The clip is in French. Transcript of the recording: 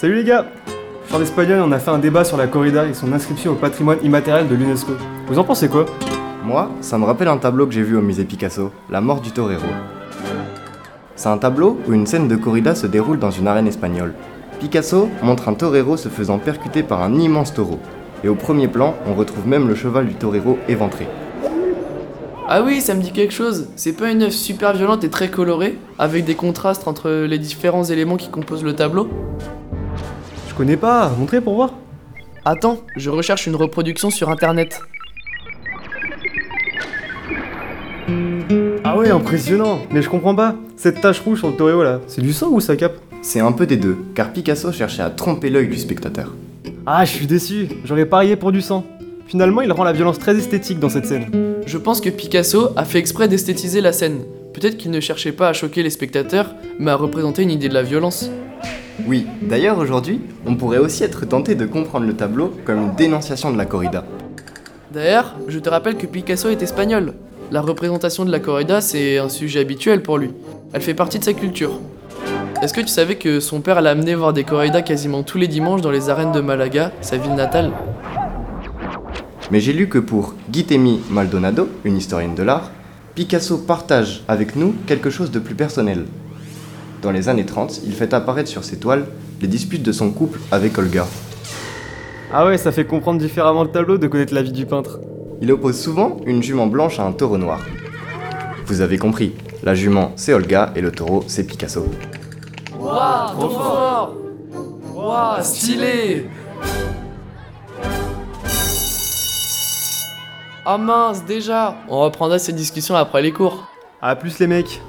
Salut les gars en espagnol on a fait un débat sur la corrida et son inscription au patrimoine immatériel de l'UNESCO. Vous en pensez quoi? Moi, ça me rappelle un tableau que j'ai vu au musée Picasso, La mort du torero. C'est un tableau où une scène de corrida se déroule dans une arène espagnole. Picasso montre un torero se faisant percuter par un immense taureau. Et au premier plan, on retrouve même le cheval du torero éventré. Ah oui, ça me dit quelque chose. C'est pas une œuvre super violente et très colorée, avec des contrastes entre les différents éléments qui composent le tableau? Connais pas, montrez pour voir. Attends, je recherche une reproduction sur internet. Ah ouais, impressionnant Mais je comprends pas. Cette tache rouge sur le torero là, c'est du sang ou ça cape C'est un peu des deux, car Picasso cherchait à tromper l'œil du spectateur. Ah, je suis déçu, j'aurais parié pour du sang. Finalement, il rend la violence très esthétique dans cette scène. Je pense que Picasso a fait exprès d'esthétiser la scène. Peut-être qu'il ne cherchait pas à choquer les spectateurs, mais à représenter une idée de la violence. Oui, d'ailleurs aujourd'hui, on pourrait aussi être tenté de comprendre le tableau comme une dénonciation de la corrida. D'ailleurs, je te rappelle que Picasso est espagnol. La représentation de la corrida, c'est un sujet habituel pour lui. Elle fait partie de sa culture. Est-ce que tu savais que son père l'a amené voir des corridas quasiment tous les dimanches dans les arènes de Malaga, sa ville natale? Mais j'ai lu que pour Guitemi Maldonado, une historienne de l'art, Picasso partage avec nous quelque chose de plus personnel. Dans les années 30, il fait apparaître sur ses toiles les disputes de son couple avec Olga. Ah ouais, ça fait comprendre différemment le tableau de connaître la vie du peintre. Il oppose souvent une jument blanche à un taureau noir. Vous avez compris, la jument c'est Olga et le taureau c'est Picasso. Waouh, trop fort Waouh, stylé Ah mince, déjà On reprendra cette discussion après les cours. Ah plus les mecs